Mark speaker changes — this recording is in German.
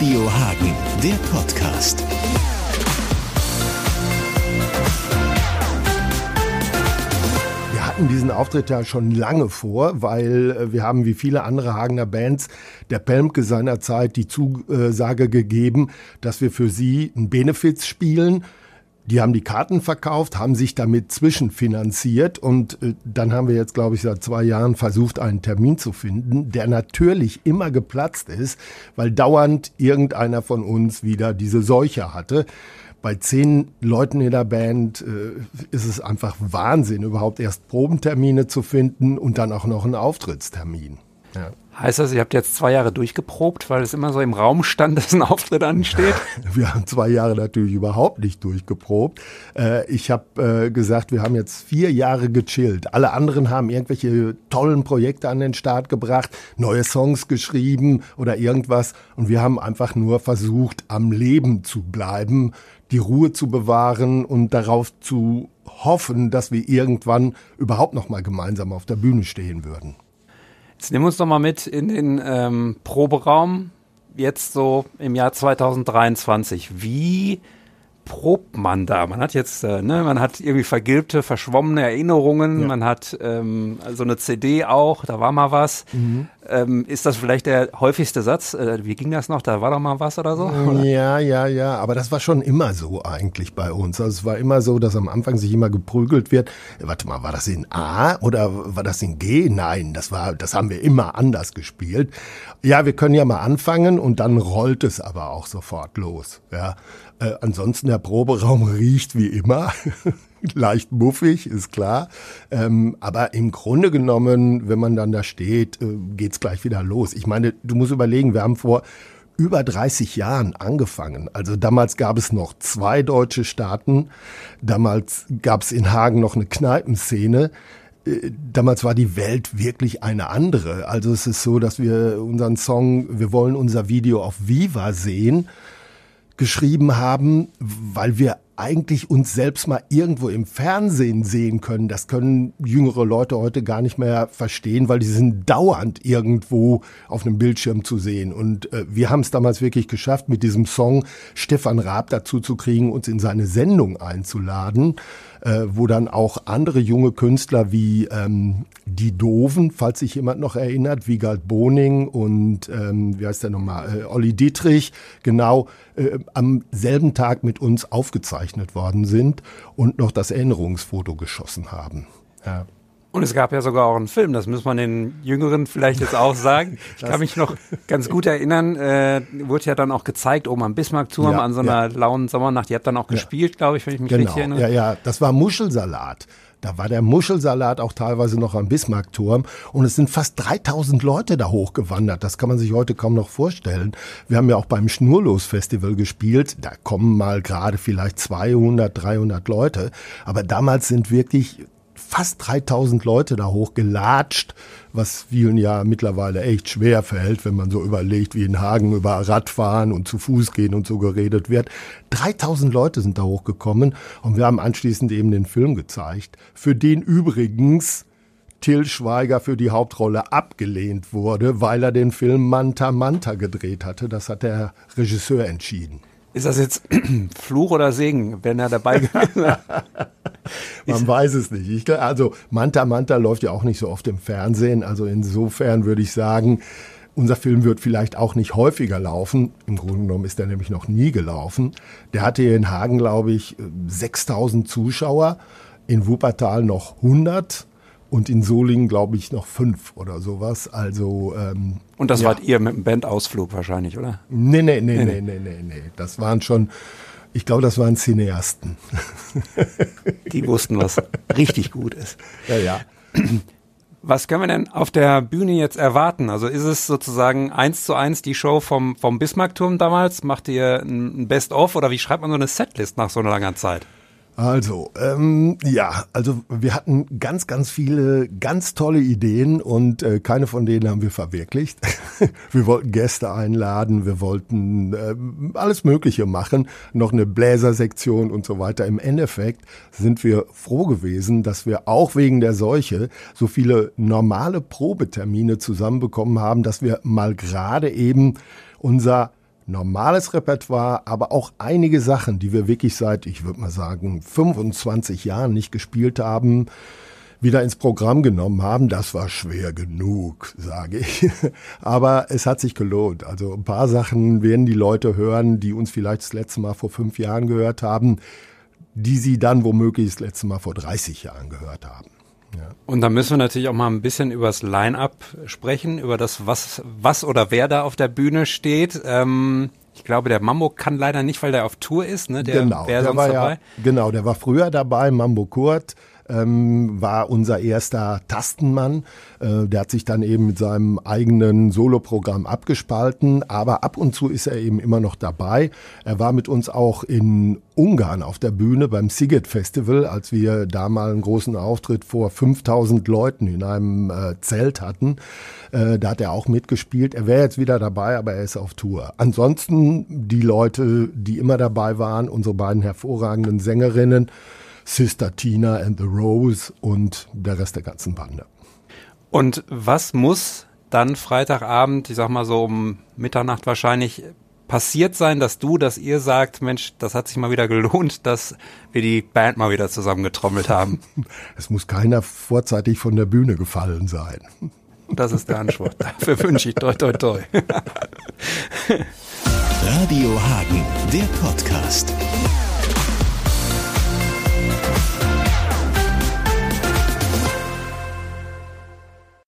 Speaker 1: Radio Hagen, der Podcast.
Speaker 2: Wir hatten diesen Auftritt ja schon lange vor, weil äh, wir haben wie viele andere Hagener Bands der Pelmke seinerzeit die Zusage gegeben, dass wir für sie einen Benefiz spielen. Die haben die Karten verkauft, haben sich damit zwischenfinanziert und äh, dann haben wir jetzt, glaube ich, seit zwei Jahren versucht, einen Termin zu finden, der natürlich immer geplatzt ist, weil dauernd irgendeiner von uns wieder diese Seuche hatte bei zehn Leuten in der Band äh, ist es einfach Wahnsinn, überhaupt erst Probentermine zu finden und dann auch noch einen Auftrittstermin.
Speaker 3: Ja. Heißt das, ihr habt jetzt zwei Jahre durchgeprobt, weil es immer so im Raum stand, dass ein Auftritt ansteht?
Speaker 2: Wir haben zwei Jahre natürlich überhaupt nicht durchgeprobt. Äh, ich habe äh, gesagt, wir haben jetzt vier Jahre gechillt. Alle anderen haben irgendwelche tollen Projekte an den Start gebracht, neue Songs geschrieben oder irgendwas. Und wir haben einfach nur versucht, am Leben zu bleiben, die Ruhe zu bewahren und darauf zu hoffen, dass wir irgendwann überhaupt noch mal gemeinsam auf der Bühne stehen würden.
Speaker 3: Jetzt nehmen wir uns doch mal mit in den ähm, Proberaum, jetzt so im Jahr 2023. Wie probt man da? Man hat jetzt, äh, ne, man hat irgendwie vergilbte, verschwommene Erinnerungen, ja. man hat ähm, so eine CD auch, da war mal was. Mhm. Ähm, ist das vielleicht der häufigste Satz? Äh, wie ging das noch? Da war doch mal was oder so? Oder?
Speaker 2: Ja, ja, ja, aber das war schon immer so eigentlich bei uns. Also es war immer so, dass am Anfang sich immer geprügelt wird. Warte mal, war das in A oder war das in G? Nein, das war, das haben wir immer anders gespielt. Ja, wir können ja mal anfangen und dann rollt es aber auch sofort los. Ja, äh, ansonsten der Proberaum riecht wie immer. Leicht muffig, ist klar. Ähm, aber im Grunde genommen, wenn man dann da steht, äh, geht's gleich wieder los. Ich meine, du musst überlegen, wir haben vor über 30 Jahren angefangen. Also damals gab es noch zwei deutsche Staaten. Damals gab es in Hagen noch eine Kneipenszene äh, damals war die Welt wirklich eine andere. Also es ist so, dass wir unseren Song, wir wollen unser Video auf Viva sehen geschrieben haben, weil wir eigentlich uns selbst mal irgendwo im Fernsehen sehen können. Das können jüngere Leute heute gar nicht mehr verstehen, weil die sind dauernd irgendwo auf einem Bildschirm zu sehen. Und äh, wir haben es damals wirklich geschafft, mit diesem Song Stefan Raab dazu zu kriegen, uns in seine Sendung einzuladen äh, wo dann auch andere junge Künstler wie ähm, Die Doven, falls sich jemand noch erinnert, Wiegald Boning und ähm, wie heißt der nochmal, äh, Olli Dietrich, genau äh, am selben Tag mit uns aufgezeichnet worden sind und noch das Erinnerungsfoto geschossen haben.
Speaker 3: Ja. Und es gab ja sogar auch einen Film, das muss man den Jüngeren vielleicht jetzt auch sagen. Ich kann mich noch ganz gut erinnern, äh, wurde ja dann auch gezeigt oben am Bismarckturm ja, an so einer ja. lauen Sommernacht. Ihr habt dann auch ja. gespielt, glaube ich, wenn ich mich genau. richtig erinnere.
Speaker 2: Ja, ja, das war Muschelsalat. Da war der Muschelsalat auch teilweise noch am Bismarckturm und es sind fast 3000 Leute da hochgewandert. Das kann man sich heute kaum noch vorstellen. Wir haben ja auch beim Schnurlos Festival gespielt. Da kommen mal gerade vielleicht 200, 300 Leute. Aber damals sind wirklich fast 3000 Leute da hochgelatscht, was vielen ja mittlerweile echt schwer fällt, wenn man so überlegt, wie in Hagen über Radfahren und zu Fuß gehen und so geredet wird. 3000 Leute sind da hochgekommen und wir haben anschließend eben den Film gezeigt, für den übrigens Till Schweiger für die Hauptrolle abgelehnt wurde, weil er den Film Manta Manta gedreht hatte. Das hat der Regisseur entschieden.
Speaker 3: Ist das jetzt Fluch oder Segen, wenn er dabei gewesen?
Speaker 2: Man weiß es nicht. Ich, also Manta Manta läuft ja auch nicht so oft im Fernsehen. Also insofern würde ich sagen, unser Film wird vielleicht auch nicht häufiger laufen. Im Grunde genommen ist er nämlich noch nie gelaufen. Der hatte hier in Hagen, glaube ich, 6000 Zuschauer, in Wuppertal noch 100 und in Solingen, glaube ich, noch fünf oder sowas. Also ähm,
Speaker 3: Und das ja. wart ihr mit einem Bandausflug wahrscheinlich, oder?
Speaker 2: Nee, nee, nee, nee, nee, nee, nee. Das waren schon, ich glaube, das waren Cineasten.
Speaker 3: Die wussten, was richtig gut ist.
Speaker 2: Ja, ja.
Speaker 3: Was können wir denn auf der Bühne jetzt erwarten? Also ist es sozusagen eins zu eins die Show vom, vom Bismarckturm damals? Macht ihr ein Best-of oder wie schreibt man so eine Setlist nach so einer langen Zeit?
Speaker 2: Also, ähm, ja, also wir hatten ganz, ganz viele ganz tolle Ideen und äh, keine von denen haben wir verwirklicht. wir wollten Gäste einladen, wir wollten äh, alles Mögliche machen, noch eine Bläsersektion und so weiter. Im Endeffekt sind wir froh gewesen, dass wir auch wegen der Seuche so viele normale Probetermine zusammenbekommen haben, dass wir mal gerade eben unser normales Repertoire, aber auch einige Sachen, die wir wirklich seit, ich würde mal sagen, 25 Jahren nicht gespielt haben, wieder ins Programm genommen haben. Das war schwer genug, sage ich. Aber es hat sich gelohnt. Also ein paar Sachen werden die Leute hören, die uns vielleicht das letzte Mal vor fünf Jahren gehört haben, die sie dann womöglich das letzte Mal vor 30 Jahren gehört haben.
Speaker 3: Ja. Und da müssen wir natürlich auch mal ein bisschen über das Line-up sprechen, über das, was, was oder wer da auf der Bühne steht. Ähm, ich glaube, der Mambo kann leider nicht, weil der auf Tour ist. Ne? Der
Speaker 2: genau, der war dabei. ja, genau, der war früher dabei, Mambo Kurt ähm, war unser erster Tastenmann. Äh, der hat sich dann eben mit seinem eigenen Soloprogramm abgespalten, aber ab und zu ist er eben immer noch dabei. Er war mit uns auch in Ungarn auf der Bühne beim Siget Festival, als wir da mal einen großen Auftritt vor 5000 Leuten in einem äh, Zelt hatten. Äh, da hat er auch mitgespielt. Er wäre jetzt wieder dabei, aber er ist auf Tour. Ansonsten die Leute, die immer dabei waren, unsere beiden hervorragenden Sängerinnen, Sister Tina and the Rose und der Rest der ganzen Bande.
Speaker 3: Und was muss dann Freitagabend, ich sag mal so um Mitternacht wahrscheinlich, passiert sein, dass du, dass ihr sagt, Mensch, das hat sich mal wieder gelohnt, dass wir die Band mal wieder zusammengetrommelt haben?
Speaker 2: Es muss keiner vorzeitig von der Bühne gefallen sein.
Speaker 3: Das ist der Anspruch. Dafür wünsche ich toi toi toi.
Speaker 1: Radio Hagen, der Podcast.